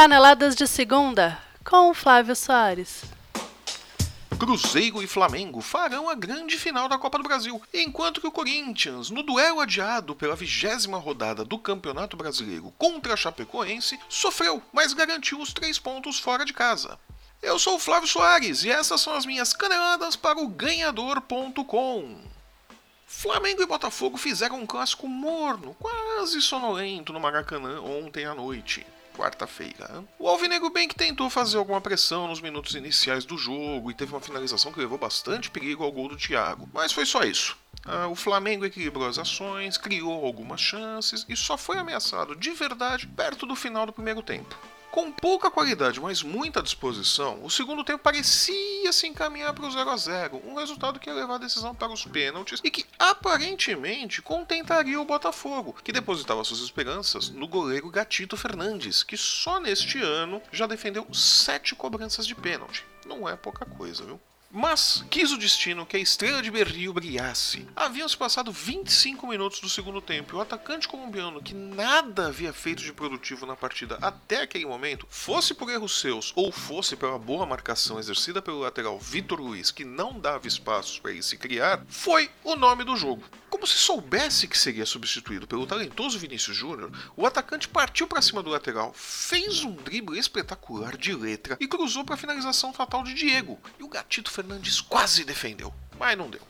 Caneladas de Segunda, com Flávio Soares. Cruzeiro e Flamengo farão a grande final da Copa do Brasil, enquanto que o Corinthians, no duelo adiado pela vigésima rodada do Campeonato Brasileiro contra a Chapecoense, sofreu, mas garantiu os três pontos fora de casa. Eu sou o Flávio Soares e essas são as minhas caneladas para o Ganhador.com. Flamengo e Botafogo fizeram um clássico morno, quase sonolento no Maracanã ontem à noite quarta-feira. O Alvinegro bem que tentou fazer alguma pressão nos minutos iniciais do jogo e teve uma finalização que levou bastante perigo ao gol do Thiago, mas foi só isso. Ah, o Flamengo equilibrou as ações, criou algumas chances e só foi ameaçado de verdade perto do final do primeiro tempo. Com pouca qualidade, mas muita disposição, o segundo tempo parecia se encaminhar para o 0 a 0 um resultado que ia levar a decisão para os pênaltis e que aparentemente contentaria o Botafogo, que depositava suas esperanças no goleiro Gatito Fernandes, que só neste ano já defendeu sete cobranças de pênalti. Não é pouca coisa, viu? Mas quis o destino que a estrela de Berrio brilhasse. Haviam se passado 25 minutos do segundo tempo e o atacante colombiano, que nada havia feito de produtivo na partida até aquele momento, fosse por erros seus ou fosse pela boa marcação exercida pelo lateral Vitor Luiz, que não dava espaços para ele se criar, foi o nome do jogo. Como se soubesse que seria substituído pelo talentoso Vinícius Júnior, o atacante partiu para cima do lateral, fez um drible espetacular de letra e cruzou para a finalização fatal de Diego. E o gatito Fernandes quase defendeu, mas não deu.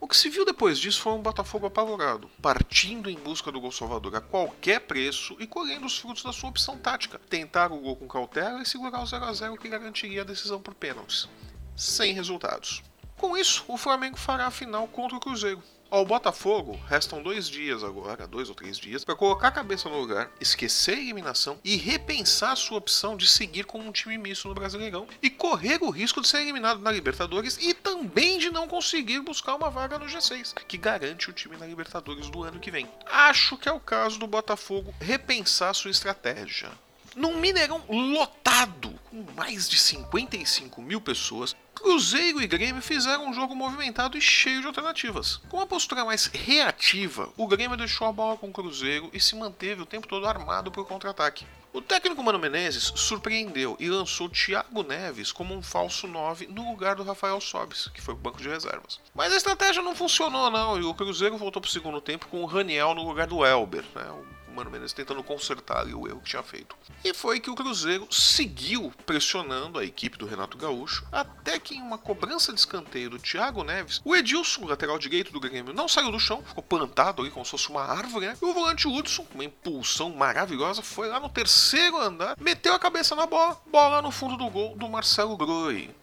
O que se viu depois disso foi um Botafogo apavorado, partindo em busca do gol salvador a qualquer preço e colhendo os frutos da sua opção tática, tentar o gol com cautela e segurar o 0 a 0 que garantiria a decisão por pênaltis. Sem resultados. Com isso, o Flamengo fará a final contra o Cruzeiro, ao Botafogo, restam dois dias agora, dois ou três dias, para colocar a cabeça no lugar, esquecer a eliminação e repensar sua opção de seguir com um time misto no Brasileirão e correr o risco de ser eliminado na Libertadores e também de não conseguir buscar uma vaga no G6, que garante o time na Libertadores do ano que vem. Acho que é o caso do Botafogo repensar sua estratégia. Num Mineirão lotado, com mais de 55 mil pessoas, Cruzeiro e Grêmio fizeram um jogo movimentado e cheio de alternativas. Com uma postura mais reativa, o Grêmio deixou a bola com o Cruzeiro e se manteve o tempo todo armado para o contra-ataque. O técnico Mano Menezes surpreendeu e lançou Thiago Neves como um falso 9 no lugar do Rafael Sobis, que foi o banco de reservas. Mas a estratégia não funcionou não, e o Cruzeiro voltou para o segundo tempo com o Raniel no lugar do Elber, né, Mano Menezes tentando consertar ali o erro que tinha feito. E foi que o Cruzeiro seguiu pressionando a equipe do Renato Gaúcho, até que em uma cobrança de escanteio do Thiago Neves, o Edilson, lateral direito do Grêmio, não saiu do chão, ficou plantado ali como se fosse uma árvore, né? E o volante Hudson, com uma impulsão maravilhosa, foi lá no terceiro andar, meteu a cabeça na bola, bola no fundo do gol do Marcelo Groi.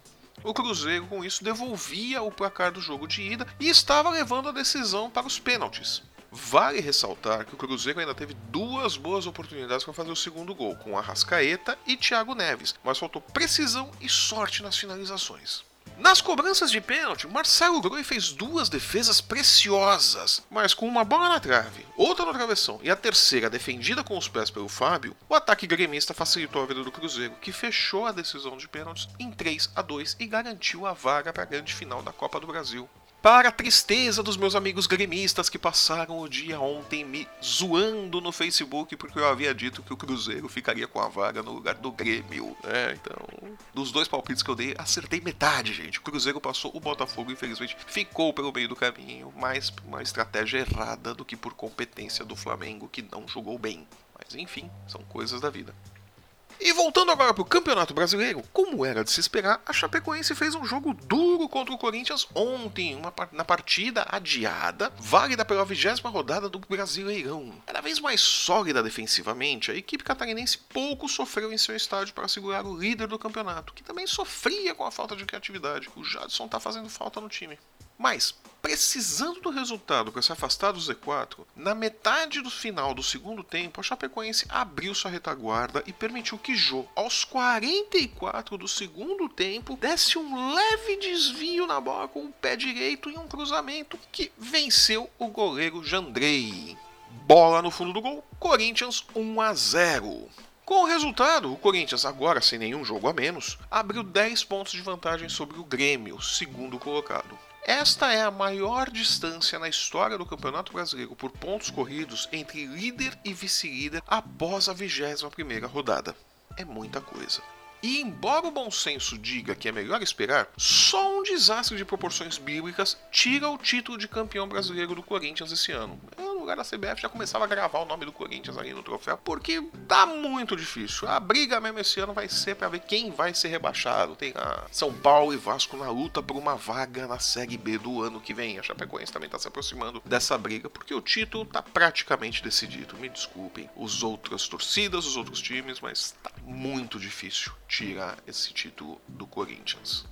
O Cruzeiro, com isso, devolvia o placar do jogo de ida e estava levando a decisão para os pênaltis. Vale ressaltar que o Cruzeiro ainda teve duas boas oportunidades para fazer o segundo gol, com Arrascaeta e Thiago Neves, mas faltou precisão e sorte nas finalizações. Nas cobranças de pênalti, Marcelo Groi fez duas defesas preciosas, mas com uma bola na trave, outra no travessão e a terceira defendida com os pés pelo Fábio, o ataque gremista facilitou a vida do Cruzeiro, que fechou a decisão de pênaltis em 3 a 2 e garantiu a vaga para a grande final da Copa do Brasil. Para a tristeza dos meus amigos gremistas que passaram o dia ontem me zoando no Facebook porque eu havia dito que o Cruzeiro ficaria com a vaga no lugar do Grêmio. É, então, dos dois palpites que eu dei, acertei metade, gente. O Cruzeiro passou, o Botafogo, infelizmente, ficou pelo meio do caminho, mais por uma estratégia errada do que por competência do Flamengo, que não jogou bem. Mas enfim, são coisas da vida. E voltando agora para o Campeonato Brasileiro, como era de se esperar, a Chapecoense fez um jogo duro contra o Corinthians ontem, uma, na partida adiada, válida pela vigésima rodada do Brasileirão. Cada vez mais sólida defensivamente, a equipe catarinense pouco sofreu em seu estádio para segurar o líder do campeonato, que também sofria com a falta de criatividade. O Jadson está fazendo falta no time. Mas, precisando do resultado para se afastar do Z4, na metade do final do segundo tempo, a Chapecoense abriu sua retaguarda e permitiu que Jô, aos 44 do segundo tempo, desse um leve desvio na bola com o pé direito em um cruzamento que venceu o goleiro Jandrei. Bola no fundo do gol, Corinthians 1 a 0. Com o resultado, o Corinthians, agora sem nenhum jogo a menos, abriu 10 pontos de vantagem sobre o Grêmio, segundo colocado. Esta é a maior distância na história do Campeonato Brasileiro por pontos corridos entre líder e vice-líder após a 21ª rodada. é muita coisa. E embora o bom senso diga que é melhor esperar, só um desastre de proporções bíblicas tira o título de campeão brasileiro do Corinthians esse ano. Eu, no lugar da CBF, já começava a gravar o nome do Corinthians ali no troféu, porque tá muito difícil. A briga mesmo esse ano vai ser para ver quem vai ser rebaixado. Tem a São Paulo e Vasco na luta por uma vaga na Série B do ano que vem. A Chapecoense também tá se aproximando dessa briga, porque o título tá praticamente decidido. Me desculpem os outras torcidas, os outros times, mas tá muito difícil tirar esse título do Corinthians.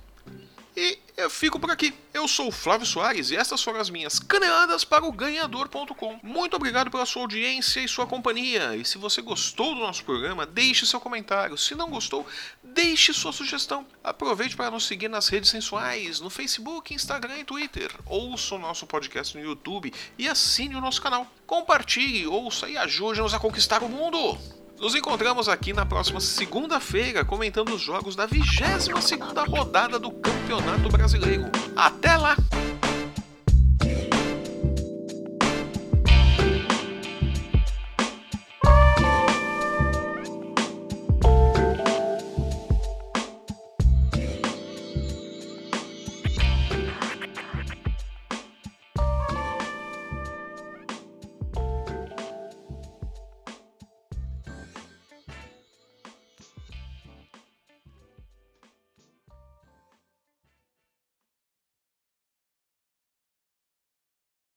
E eu fico por aqui. Eu sou o Flávio Soares e essas foram as minhas caneladas para o ganhador.com. Muito obrigado pela sua audiência e sua companhia. E se você gostou do nosso programa, deixe seu comentário. Se não gostou, deixe sua sugestão. Aproveite para nos seguir nas redes sensuais, no Facebook, Instagram e Twitter. Ouça o nosso podcast no YouTube e assine o nosso canal. Compartilhe, ouça e ajude-nos a conquistar o mundo. Nos encontramos aqui na próxima segunda-feira comentando os jogos da 22 segunda rodada do Campeonato Brasileiro. Até lá!